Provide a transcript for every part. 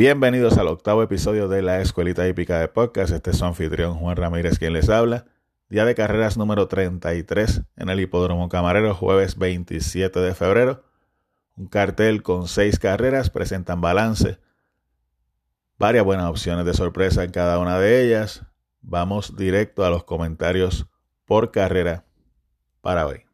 Bienvenidos al octavo episodio de la Escuelita Hípica de Podcast. Este es su anfitrión Juan Ramírez quien les habla. Día de carreras número 33 en el Hipódromo Camarero, jueves 27 de febrero. Un cartel con seis carreras, presentan balance. Varias buenas opciones de sorpresa en cada una de ellas. Vamos directo a los comentarios por carrera para hoy.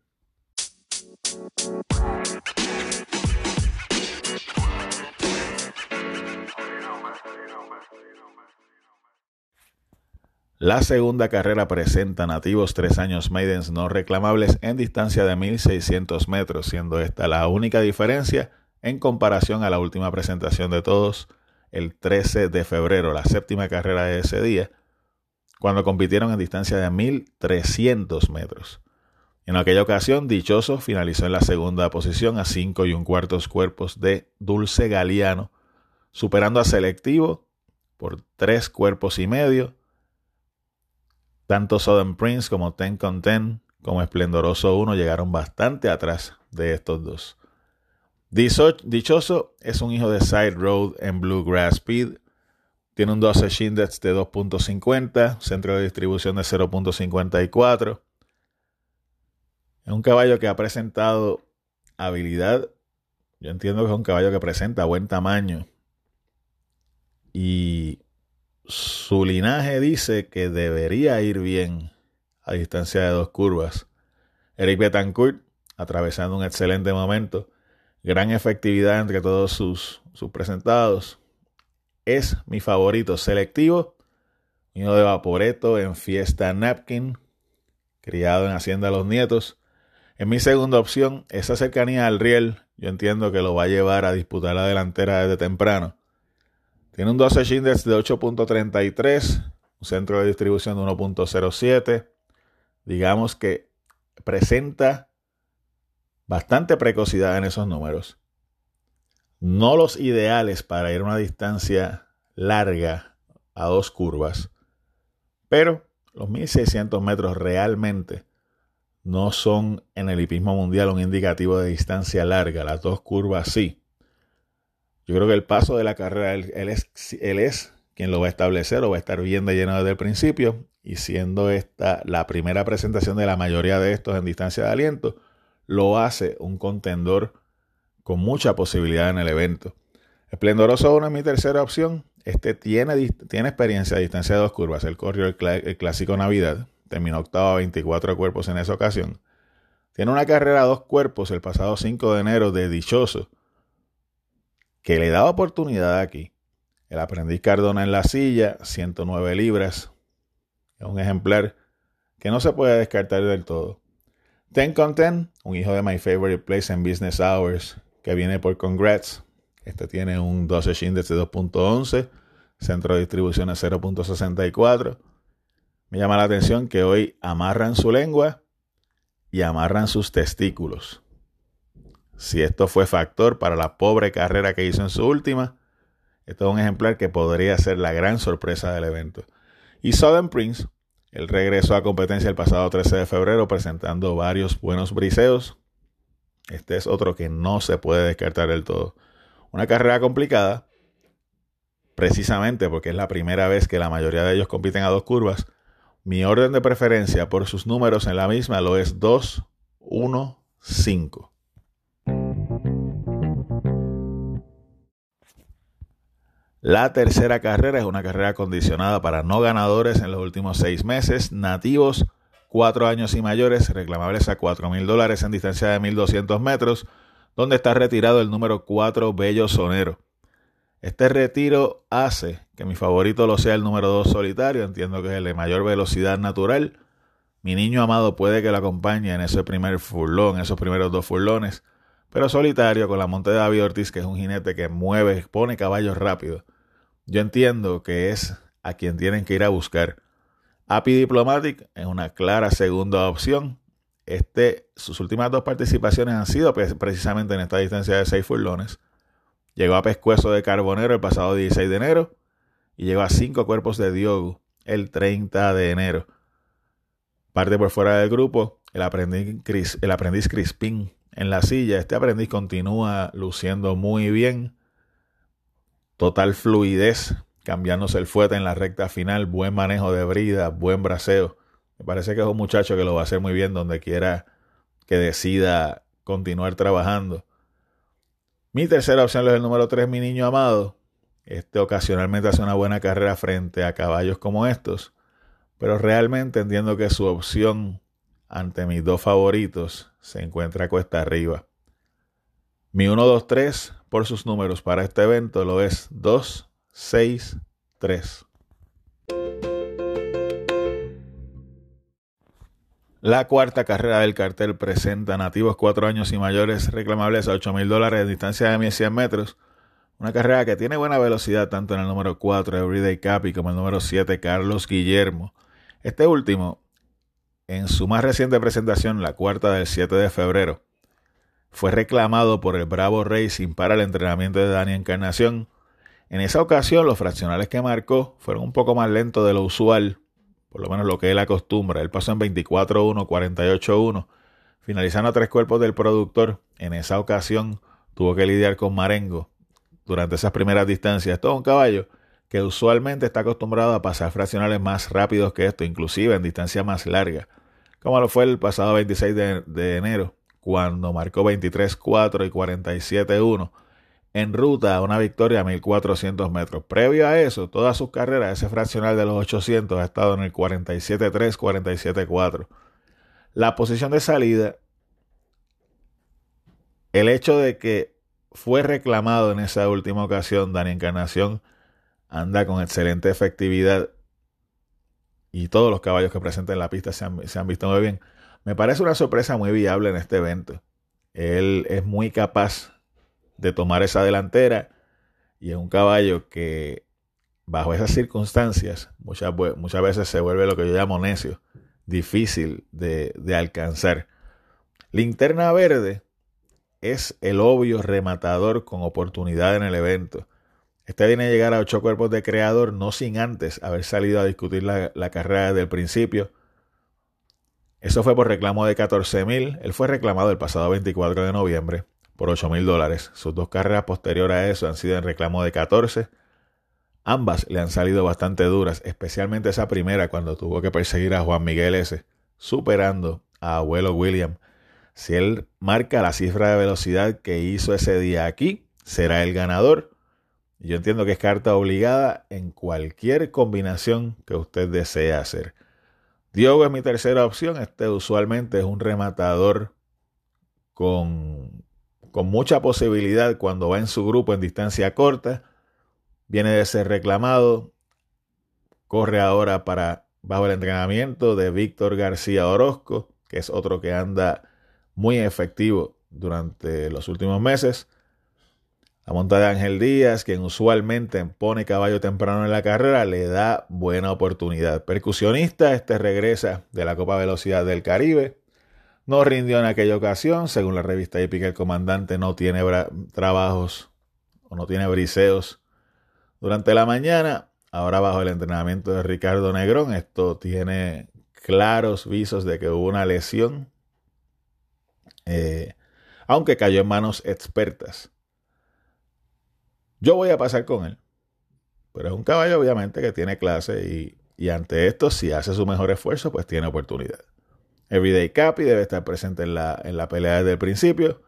La segunda carrera presenta nativos tres años maidens no reclamables en distancia de 1600 metros, siendo esta la única diferencia en comparación a la última presentación de todos el 13 de febrero, la séptima carrera de ese día, cuando compitieron en distancia de 1300 metros. En aquella ocasión, Dichoso finalizó en la segunda posición a 5 y un cuartos cuerpos de Dulce Galeano, superando a Selectivo por tres cuerpos y medio tanto Southern Prince como Ten con Ten como Esplendoroso 1 llegaron bastante atrás de estos dos. Dichoso es un hijo de Side Road en Bluegrass Speed. Tiene un 12 Index de 2.50, centro de distribución de 0.54. Es un caballo que ha presentado habilidad. Yo entiendo que es un caballo que presenta buen tamaño. Y su linaje dice que debería ir bien a distancia de dos curvas. Eric Betancourt, atravesando un excelente momento, gran efectividad entre todos sus, sus presentados. Es mi favorito selectivo, hijo de Vaporeto en Fiesta Napkin, criado en Hacienda Los Nietos. En mi segunda opción, esa cercanía al riel, yo entiendo que lo va a llevar a disputar la delantera desde temprano. Tiene un 12 Index de 8.33, un centro de distribución de 1.07. Digamos que presenta bastante precocidad en esos números. No los ideales para ir a una distancia larga a dos curvas, pero los 1600 metros realmente no son en el hipismo mundial un indicativo de distancia larga. Las dos curvas sí. Yo creo que el paso de la carrera, él, es, él es quien lo va a establecer o va a estar bien de lleno desde el principio. Y siendo esta la primera presentación de la mayoría de estos en distancia de aliento, lo hace un contendor con mucha posibilidad en el evento. Esplendoroso 1 es mi tercera opción. Este tiene, tiene experiencia a distancia de dos curvas. Él corrió el, el Clásico Navidad. Terminó octavo a 24 cuerpos en esa ocasión. Tiene una carrera a dos cuerpos el pasado 5 de enero de Dichoso que le da oportunidad aquí. El aprendiz Cardona en la silla, 109 libras. Es un ejemplar que no se puede descartar del todo. Ten con Ten, un hijo de My Favorite Place en Business Hours, que viene por Congrats. Este tiene un 12 index de 2.11, centro de distribución a 0.64. Me llama la atención que hoy amarran su lengua y amarran sus testículos. Si esto fue factor para la pobre carrera que hizo en su última, esto es un ejemplar que podría ser la gran sorpresa del evento. Y Southern Prince, él regresó a competencia el pasado 13 de febrero presentando varios buenos briseos. Este es otro que no se puede descartar del todo. Una carrera complicada, precisamente porque es la primera vez que la mayoría de ellos compiten a dos curvas. Mi orden de preferencia por sus números en la misma lo es 2, 1, 5. La tercera carrera es una carrera condicionada para no ganadores en los últimos seis meses, nativos, cuatro años y mayores, reclamables a cuatro mil dólares en distancia de 1200 metros, donde está retirado el número 4 Bello Sonero. Este retiro hace que mi favorito lo sea el número 2 solitario, entiendo que es el de mayor velocidad natural. Mi niño amado puede que lo acompañe en ese primer furlón, esos primeros dos furlones, pero solitario con la monte de David Ortiz, que es un jinete que mueve, pone caballos rápidos yo entiendo que es a quien tienen que ir a buscar. API Diplomatic es una clara segunda opción. Este, sus últimas dos participaciones han sido precisamente en esta distancia de 6 furlones. Llegó a Pescuezo de Carbonero el pasado 16 de enero y llegó a 5 cuerpos de Diogo el 30 de enero. Parte por fuera del grupo, el aprendiz, el aprendiz Crispín en la silla. Este aprendiz continúa luciendo muy bien total fluidez, cambiándose el fuete en la recta final, buen manejo de brida, buen braseo. Me parece que es un muchacho que lo va a hacer muy bien donde quiera que decida continuar trabajando. Mi tercera opción es el número 3, mi niño amado. Este ocasionalmente hace una buena carrera frente a caballos como estos, pero realmente entiendo que su opción ante mis dos favoritos se encuentra cuesta arriba. Mi 1, 2, 3 por sus números para este evento lo es 2, 6, 3. La cuarta carrera del cartel presenta nativos cuatro años y mayores reclamables a 8 mil dólares de distancia de 1100 metros. Una carrera que tiene buena velocidad tanto en el número 4 Everyday Capi como el número 7 Carlos Guillermo. Este último, en su más reciente presentación, la cuarta del 7 de febrero, fue reclamado por el Bravo Racing para el entrenamiento de Dani Encarnación. En esa ocasión, los fraccionales que marcó fueron un poco más lentos de lo usual, por lo menos lo que él acostumbra. Él pasó en 24-1, 48-1, finalizando a tres cuerpos del productor. En esa ocasión tuvo que lidiar con Marengo durante esas primeras distancias. Es un caballo que usualmente está acostumbrado a pasar fraccionales más rápidos que esto, inclusive en distancia más larga, como lo fue el pasado 26 de, de enero, cuando marcó 23-4 y 47-1 en ruta a una victoria a 1400 metros. Previo a eso, todas sus carreras, ese fraccional de los 800 ha estado en el 47.3, 47.4. La posición de salida, el hecho de que fue reclamado en esa última ocasión, Dani Encarnación anda con excelente efectividad y todos los caballos que presenta en la pista se han, se han visto muy bien. Me parece una sorpresa muy viable en este evento. Él es muy capaz de tomar esa delantera y es un caballo que bajo esas circunstancias muchas, veces se vuelve lo que yo llamo necio, difícil de, de alcanzar. Linterna verde es el obvio rematador con oportunidad en el evento. Este viene a llegar a ocho cuerpos de creador, no sin antes haber salido a discutir la, la carrera desde el principio. Eso fue por reclamo de 14 mil. Él fue reclamado el pasado 24 de noviembre por 8 mil dólares. Sus dos carreras posteriores a eso han sido en reclamo de 14. Ambas le han salido bastante duras, especialmente esa primera cuando tuvo que perseguir a Juan Miguel S., superando a abuelo William. Si él marca la cifra de velocidad que hizo ese día aquí, será el ganador. Yo entiendo que es carta obligada en cualquier combinación que usted desee hacer. Diogo es mi tercera opción. Este usualmente es un rematador con con mucha posibilidad cuando va en su grupo en distancia corta. Viene de ser reclamado. Corre ahora para bajo el entrenamiento de Víctor García Orozco, que es otro que anda muy efectivo durante los últimos meses. La monta de Ángel Díaz, quien usualmente pone caballo temprano en la carrera, le da buena oportunidad. Percusionista, este regresa de la Copa Velocidad del Caribe. No rindió en aquella ocasión, según la revista hípica, el comandante no tiene trabajos o no tiene briseos durante la mañana. Ahora bajo el entrenamiento de Ricardo Negrón, esto tiene claros visos de que hubo una lesión, eh, aunque cayó en manos expertas. Yo voy a pasar con él, pero es un caballo obviamente que tiene clase y, y ante esto, si hace su mejor esfuerzo, pues tiene oportunidad. Everyday Capi debe estar presente en la, en la pelea desde el principio.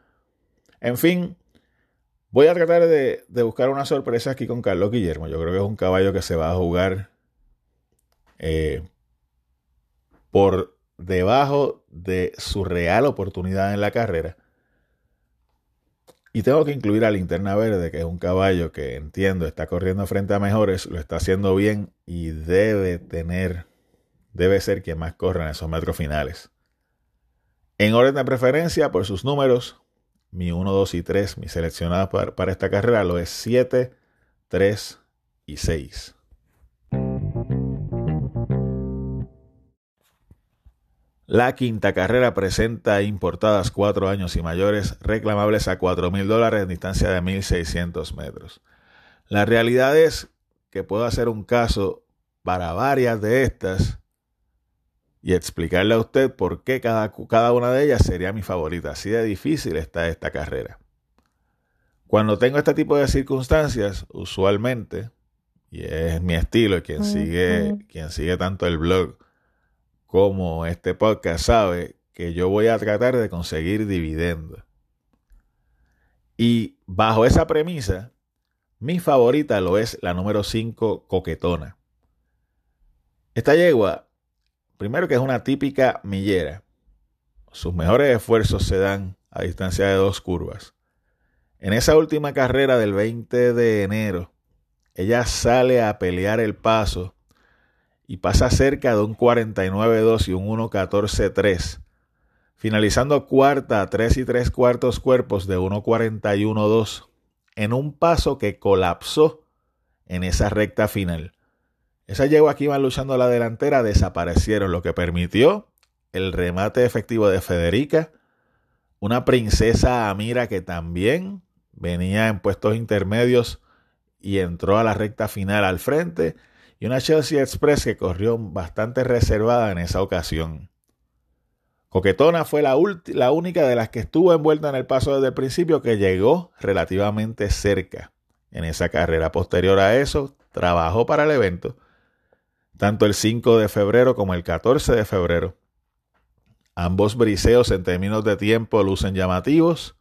En fin, voy a tratar de, buscar una sorpresa aquí con Carlos Guillermo. Yo creo que es un caballo que se va a jugar eh, por debajo de su real oportunidad en la carrera. Y tengo que incluir a Linterna Verde, que es un caballo que entiendo está corriendo frente a mejores, lo está haciendo bien y debe tener debe ser quien más corra en esos metros finales. En orden de preferencia, por sus números, mi 1, 2 y 3, mi seleccionadas para, para esta carrera, lo es 7, 3 y 6. La quinta carrera presenta importadas 4 años y mayores reclamables a 4 mil dólares en distancia de 1.600 metros. La realidad es que puedo hacer un caso para varias de estas y explicarle a usted por qué cada, cada una de ellas sería mi favorita. Así de difícil está esta carrera. Cuando tengo este tipo de circunstancias, usualmente, y es mi estilo, quien sigue, quien sigue tanto el blog como este podcast sabe que yo voy a tratar de conseguir dividendos. Y bajo esa premisa, mi favorita lo es la número 5, coquetona. Esta yegua, primero que es una típica millera. Sus mejores esfuerzos se dan a distancia de dos curvas. En esa última carrera del 20 de enero, ella sale a pelear el paso y pasa cerca de un 49-2 y un 1-14-3, finalizando cuarta a 3 y 3 cuartos cuerpos de 1-41-2 en un paso que colapsó en esa recta final. Esa yegua que iban luchando a la delantera desaparecieron, lo que permitió el remate efectivo de Federica, una princesa Amira que también venía en puestos intermedios y entró a la recta final al frente, y una Chelsea Express que corrió bastante reservada en esa ocasión. Coquetona fue la, la, única de las que estuvo envuelta en el paso desde el principio que llegó relativamente cerca en esa carrera. Posterior a eso, trabajó para el evento, tanto el 5 de febrero como el 14 de febrero. Ambos briseos en términos de tiempo lucen llamativos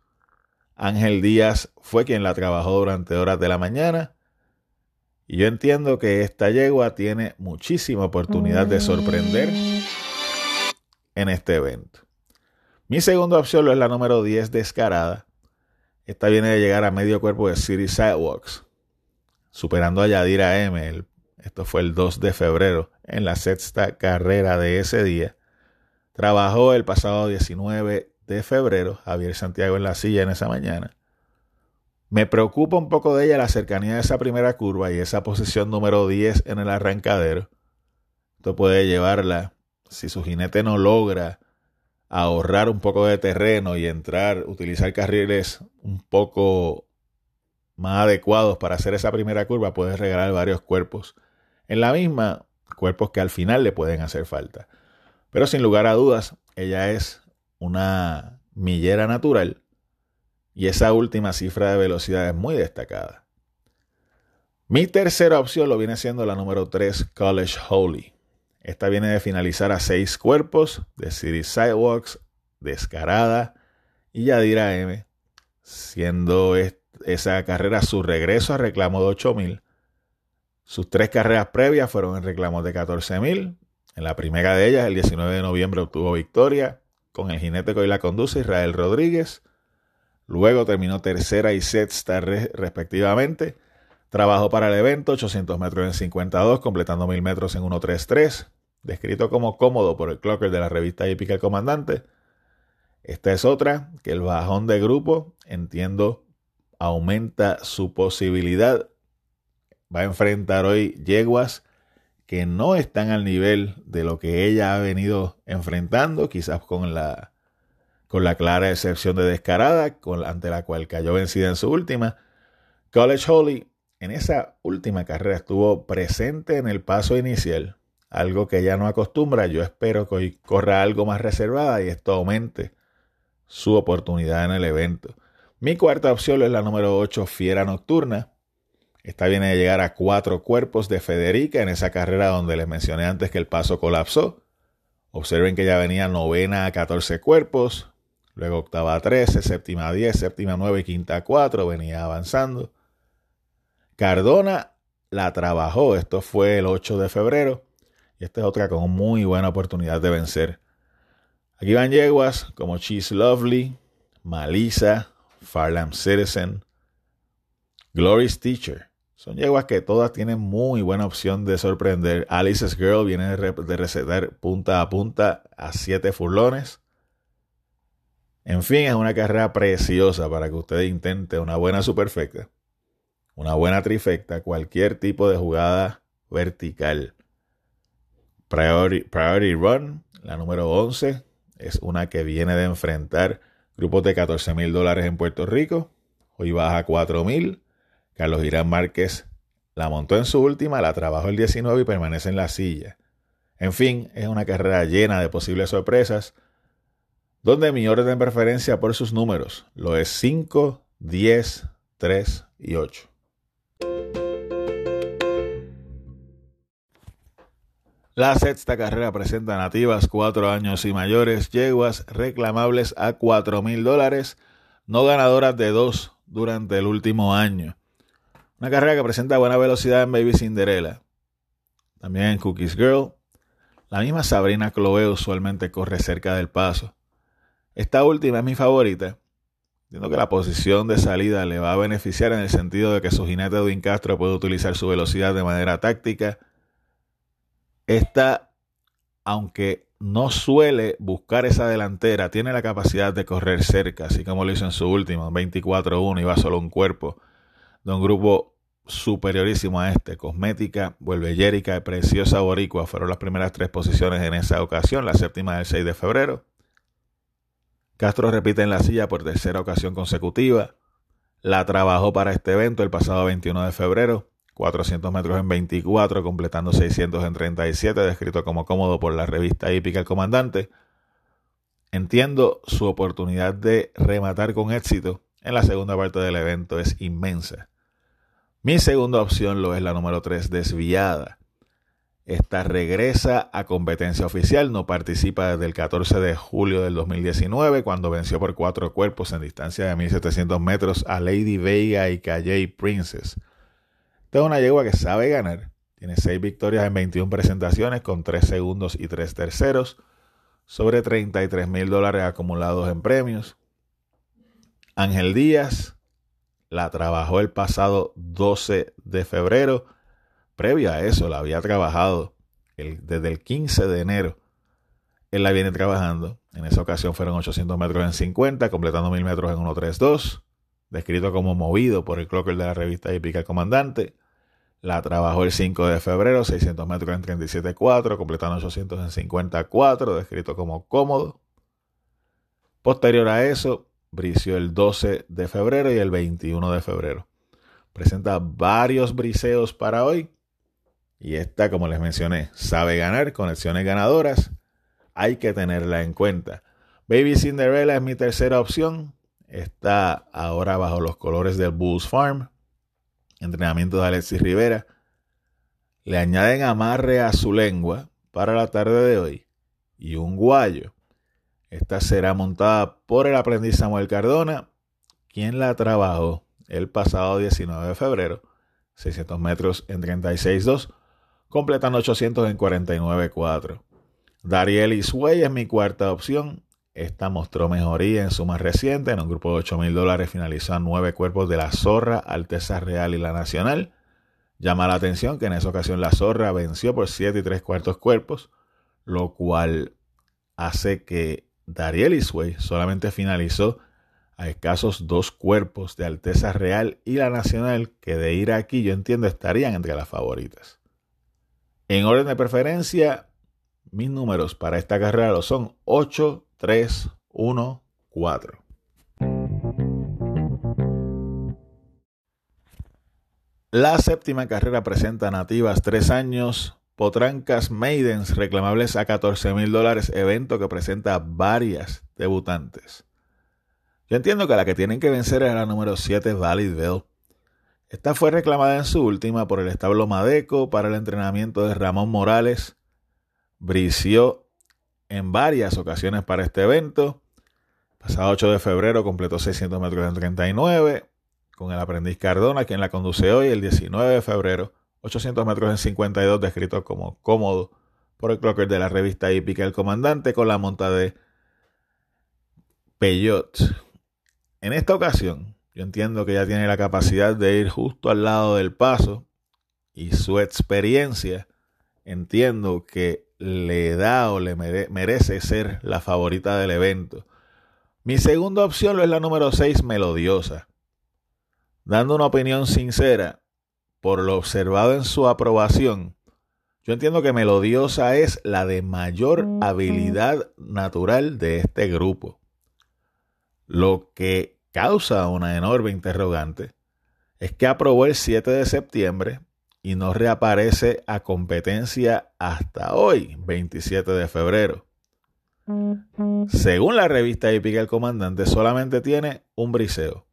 Ángel Díaz fue quien la trabajó durante horas de la mañana. Y yo entiendo que esta yegua tiene muchísima oportunidad de sorprender en este evento. Mi segunda opción es la número 10 descarada. Esta viene de llegar a medio cuerpo de City Sidewalks, superando a Yadira M. Esto fue el 2 de febrero en la sexta carrera de ese día. Trabajó el pasado 19 de febrero, Javier Santiago en la silla en esa mañana. Me preocupa un poco de ella la cercanía de esa primera curva y esa posición número 10 en el arrancadero. Esto puede llevarla, si su jinete no logra ahorrar un poco de terreno y entrar, utilizar carriles un poco más adecuados para hacer esa primera curva, puede regalar varios cuerpos. En la misma, cuerpos que al final le pueden hacer falta. Pero sin lugar a dudas, ella es una millera natural y esa última cifra de velocidad es muy destacada. Mi tercera opción lo viene siendo la número 3, College Holy. Esta viene de finalizar a seis cuerpos de City Sidewalks, Descarada y Yadira M, siendo esa carrera su regreso a reclamo de 8000. Sus tres carreras previas fueron en reclamos de 14000. En la primera de ellas, el 19 de noviembre, obtuvo victoria con el jinete que la conduce, Israel Rodríguez. Luego terminó tercera y sexta respectivamente. Trabajó para el evento 800 metros en 52, completando 1000 metros en 1.33. Descrito como cómodo por el clocker de la revista hípica El Comandante. Esta es otra que el bajón de grupo, entiendo, aumenta su posibilidad. Va a enfrentar hoy yeguas que no están al nivel de lo que ella ha venido enfrentando, quizás con la, con la clara excepción de Descarada, ante la cual cayó vencida en su última. College Holly en esa última carrera estuvo presente en el paso inicial, algo que ella no acostumbra. Yo espero que hoy corra algo más reservada y esto aumente su oportunidad en el evento. Mi cuarta opción es la número 8, Fiera Nocturna. Esta viene de llegar a cuatro cuerpos de Federica en esa carrera donde les mencioné antes que el paso colapsó. Observen que ya venía novena a 14 cuerpos, luego octava a 13, séptima a 10, séptima a 9 y quinta a 4, venía avanzando. Cardona la trabajó, esto fue el 8 de febrero, y esta es otra con muy buena oportunidad de vencer. Aquí van yeguas como Cheese Lovely, Malisa, Farlam Citizen, Glory's Teacher, son yeguas que todas tienen muy buena opción de sorprender. Alice's Girl viene de, recetar punta a punta a 7 furlones. En fin, es una carrera preciosa para que usted intente una buena superfecta, una buena trifecta, cualquier tipo de jugada vertical. Priority, Priority Run, la número 11, es una que viene de enfrentar grupos de 14 mil dólares en Puerto Rico. Hoy baja a 4 mil. Carlos Irán Márquez la montó en su última, la trabajó el 19 y permanece en la silla. En fin, es una carrera llena de posibles sorpresas, donde mi orden de preferencia por sus números lo es 5, 10, 3 y 8. La sexta carrera presenta nativas 4 años y mayores, yeguas reclamables a 4 mil dólares, no ganadoras de 2 durante el último año. Una carrera que presenta buena velocidad en Baby Cinderella. También en Cookies Girl. La misma Sabrina Chloe usualmente corre cerca del paso. Esta última es mi favorita. Entiendo que la posición de salida le va a beneficiar en el sentido de que su jinete Edwin Castro puede utilizar su velocidad de manera táctica. Esta, aunque no suele buscar esa delantera, tiene la capacidad de correr cerca, así como lo hizo en su último, 24-1, iba solo un cuerpo de un grupo superiorísimo a este. Cosmética, Vuelvellérica y Preciosa Boricua fueron las primeras tres posiciones en esa ocasión, la séptima del 6 de febrero. Castro repite en la silla por tercera ocasión consecutiva. La trabajó para este evento el pasado 21 de febrero, 400 metros en 24, completando 600 en 37, descrito como cómodo por la revista hípica El Comandante. Entiendo su oportunidad de rematar con éxito en la segunda parte del evento es inmensa. Mi segunda opción lo es la número 3, desviada. Esta regresa a competencia oficial, no participa desde el 14 de julio del 2019, cuando venció por cuatro cuerpos en distancia de 1700 metros a Lady Vega y Calle Princess. Esta es una yegua que sabe ganar, tiene 6 victorias en 21 presentaciones con 3 segundos y 3 terceros, sobre 33 mil dólares acumulados en premios. Ángel Díaz la trabajó el pasado 12 de febrero Previo a eso, la había trabajado desde el 15 de enero. Él la viene trabajando. En esa ocasión fueron 800 metros en 50, completando 1000 metros en 1.32. Descrito como movido por el clocker de la revista Hípica Comandante. La trabajó el 5 de febrero, 600 metros en 37.4, completando 800 en 54, descrito como cómodo. Posterior a eso, brició el 12 de febrero y el 21 de febrero. Presenta varios briseos para hoy. Y esta, como les mencioné, sabe ganar, conexiones ganadoras. Hay que tenerla en cuenta. Baby Cinderella es mi tercera opción. Está ahora bajo los colores del Bulls Farm. Entrenamiento de Alexis Rivera. Le añaden amarre a su lengua para la tarde de hoy y un guayo. Esta será montada por el aprendiz Samuel Cardona, quien la trabajó el pasado 19 de febrero, 600 metros en 36.2 completando 800 en 49.4. Dariel Isway es mi cuarta opción. Esta mostró mejoría en su más reciente. En un grupo de 8 mil dólares finalizó a nueve cuerpos de la Zorra, Alteza Real y la Nacional. Llama la atención que en esa ocasión la Zorra venció por 7 y 3 cuartos cuerpos, lo cual hace que Dariel Isway solamente finalizó a escasos dos cuerpos de Alteza Real y la Nacional, que de ir aquí yo entiendo estarían entre las favoritas. En orden de preferencia, mis números para esta carrera son 8, 3, 1, 4. La séptima carrera presenta nativas 3 años, Potrancas Maidens reclamables a 14 mil dólares, evento que presenta varias debutantes. Yo entiendo que la que tienen que vencer es la número 7 Validville, esta fue reclamada en su última por el establo Madeco para el entrenamiento de Ramón Morales. Brició en varias ocasiones para este evento. Pasado 8 de febrero completó 600 metros en 39 con el aprendiz Cardona, quien la conduce hoy el 19 de febrero. 800 metros en 52 descrito como cómodo por el clocker de la revista hípica El Comandante con la monta de Peyot. En esta ocasión, yo entiendo que ella tiene la capacidad de ir justo al lado del paso y su experiencia entiendo que le da o le merece ser la favorita del evento. Mi segunda opción es la número 6, Melodiosa. Dando una opinión sincera, por lo observado en su aprobación, yo entiendo que Melodiosa es la de mayor habilidad natural de este grupo. Lo que causa una enorme interrogante es que aprobó el 7 de septiembre y no reaparece a competencia hasta hoy, 27 de febrero. Según la revista Hípica El Comandante, solamente tiene un briseo.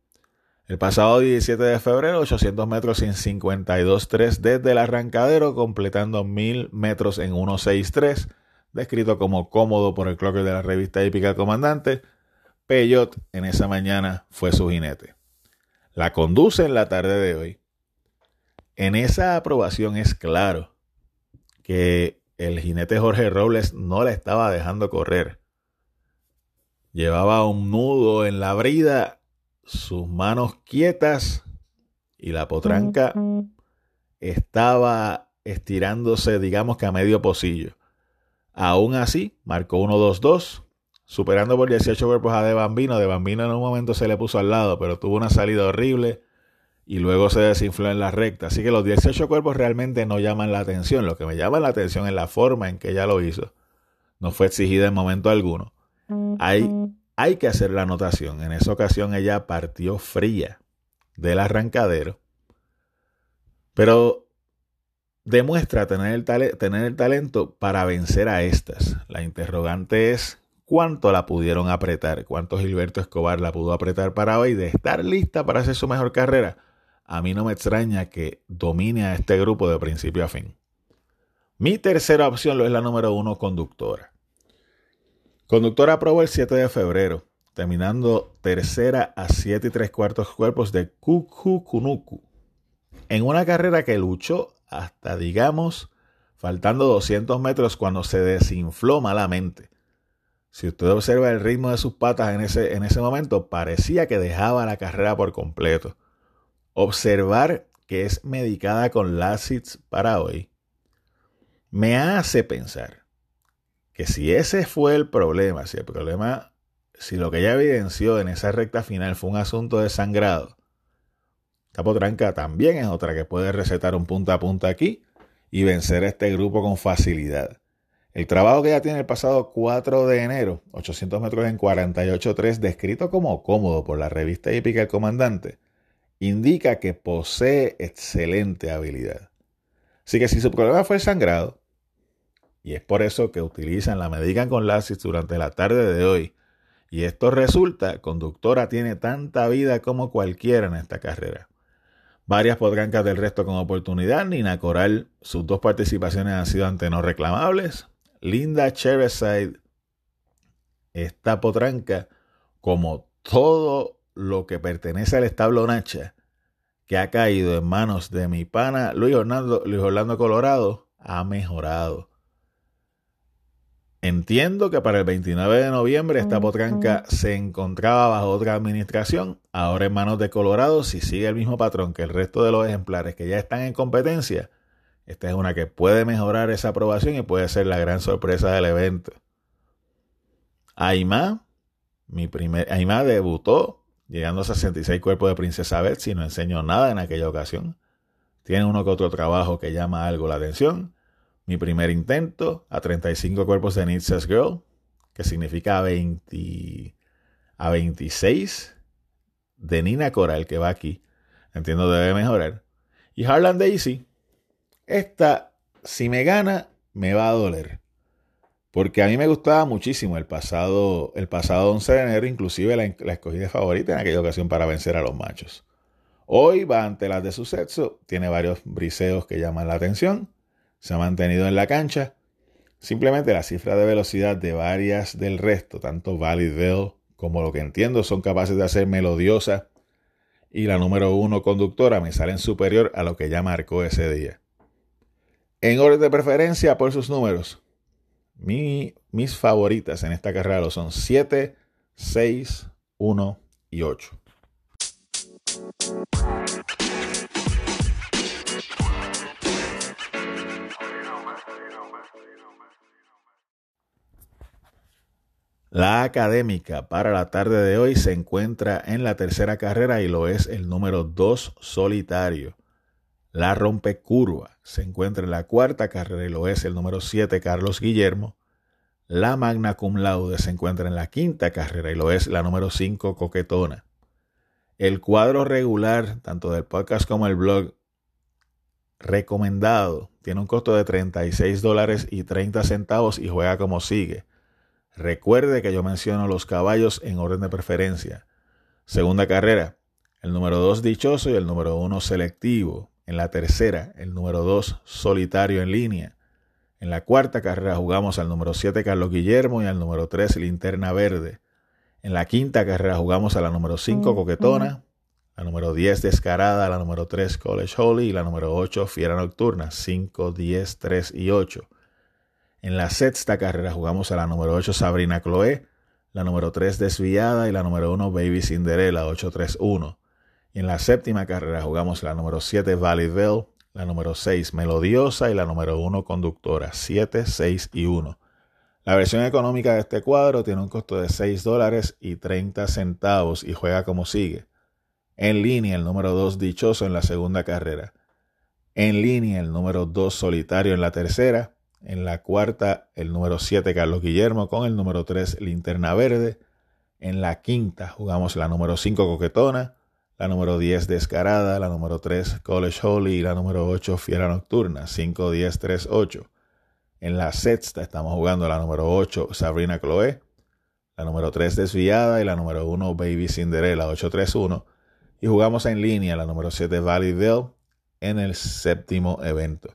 El pasado 17 de febrero, 800 metros en 52.3 desde el arrancadero, completando 1000 metros en 1.63, descrito como cómodo por el clocker de la revista hípica Comandante. Peyot en esa mañana fue su jinete. La conduce en la tarde de hoy. En esa aprobación es claro que el jinete Jorge Robles no la estaba dejando correr. Llevaba un nudo en la brida sus manos quietas y la potranca estaba estirándose, digamos que a medio pocillo. Aún así, marcó 1-2-2, superando por 18 cuerpos a De Bambino. De Bambino en un momento se le puso al lado, pero tuvo una salida horrible y luego se desinfló en la recta. Así que los 18 cuerpos realmente no llaman la atención. Lo que me llama la atención es la forma en que ella lo hizo. No fue exigida en momento alguno. Hay hay que hacer la anotación. En esa ocasión ella partió fría del arrancadero, pero demuestra tener el, tener el talento para vencer a estas. La interrogante es cuánto la pudieron apretar, cuánto Gilberto Escobar la pudo apretar para hoy de estar lista para hacer su mejor carrera. A mí no me extraña que domine a este grupo de principio a fin. Mi tercera opción lo es la número uno, conductora. Conductor aprobó el 7 de febrero, terminando tercera a 7 y 3 cuartos cuerpos de Kukukunuku. En una carrera que luchó hasta, digamos, faltando 200 metros cuando se desinfló malamente. Si usted observa el ritmo de sus patas en ese, en ese momento, parecía que dejaba la carrera por completo. Observar que es medicada con Lasits para hoy me hace pensar que si ese fue el problema, si el problema, si lo que ella evidenció en esa recta final fue un asunto de sangrado, esta potranca también es otra que puede recetar un punta a punta aquí y vencer a este grupo con facilidad. El trabajo que ella tiene el pasado 4 de enero, 800 metros en 48.3, descrito como cómodo por la revista hípica El Comandante, indica que posee excelente habilidad. Así que si su problema fue sangrado, y es por eso que utilizan la medican con Lasis durante la tarde de hoy. Y esto resulta, conductora tiene tanta vida como cualquiera en esta carrera. Varias potrancas del resto con oportunidad. Nina Coral, sus dos participaciones han sido ante no reclamables. Linda Chereside, esta potranca, como todo lo que pertenece al establo Nacha, que ha caído en manos de mi pana Luis Luis Orlando Colorado, ha mejorado. Entiendo que para el 29 de noviembre esta potranca se encontraba bajo otra administración, ahora en manos de Colorado, si sigue el mismo patrón que el resto de los ejemplares que ya están en competencia, esta es una que puede mejorar esa aprobación y puede ser la gran sorpresa del evento. Aymá, mi primer, Aymá debutó llegando a 66 cuerpos de Princesa Betsy, no enseñó nada en aquella ocasión. Tiene uno que otro trabajo que llama algo la atención mi primer intento a 35 cuerpos de Nietzsche's Girl, que significa a, 20, a 26 de Nina Coral, que va aquí. Entiendo debe mejorar. Y Harlan Daisy, esta, si me gana, me va a doler. Porque a mí me gustaba muchísimo el pasado, el pasado 11 de enero, inclusive la, la escogí de favorita en aquella ocasión para vencer a los machos. Hoy va ante las de su sexo, tiene varios briseos que llaman la atención se ha mantenido en la cancha. Simplemente la cifra de velocidad de varias del resto, tanto Valid como lo que entiendo son capaces de hacer melodiosa y la número uno conductora me salen superior a lo que ya marcó ese día. En orden de preferencia por sus números, mis favoritas en esta carrera lo son 7, 6, 1 y 8. La académica para la tarde de hoy se encuentra en la tercera carrera y lo es el número 2 solitario. La rompecurva se encuentra en la cuarta carrera y lo es el número 7 Carlos Guillermo. La magna cum laude se encuentra en la quinta carrera y lo es la número 5 Coquetona. El cuadro regular, tanto del podcast como el blog, recomendado, tiene un costo de 36 dólares y 30 centavos y juega como sigue. Recuerde que yo menciono los caballos en orden de preferencia. Segunda carrera, el número 2 dichoso y el número 1 selectivo. En la tercera, el número 2 solitario en línea. En la cuarta carrera jugamos al número 7 Carlos Guillermo y al número 3 Linterna Verde. En la quinta carrera jugamos a la número 5 Coquetona, la número 10 Descarada, la número 3 College Holy y la número 8 Fiera Nocturna, 5, 10, 3 y 8. En la sexta carrera jugamos a la número 8 Sabrina Chloe, la número 3 Desviada y la número 1 Baby Cinderella, 831. Y en la séptima carrera jugamos la número 7 Valley Bell, la número 6 Melodiosa y la número 1 Conductora, 7, 6 y 1. La versión económica de este cuadro tiene un costo de 6 dólares y 30 centavos y juega como sigue. En línea el número 2 Dichoso en la segunda carrera. En línea el número 2 Solitario en la tercera. En la cuarta el número 7 Carlos Guillermo con el número 3 Linterna Verde. En la quinta jugamos la número 5 Coquetona la número 10 Descarada, la número 3 College Holy y la número 8 Fiera Nocturna, 5, 10, 3, 8. En la sexta estamos jugando la número 8 Sabrina Chloe, la número 3 Desviada y la número 1 Baby Cinderella, 8, 3, 1. Y jugamos en línea la número 7 Valley Bell en el séptimo evento.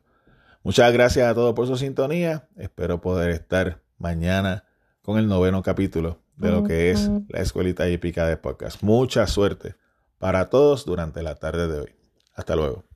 Muchas gracias a todos por su sintonía. Espero poder estar mañana con el noveno capítulo de lo que es la escuelita hípica de podcast. Mucha suerte para todos durante la tarde de hoy. Hasta luego.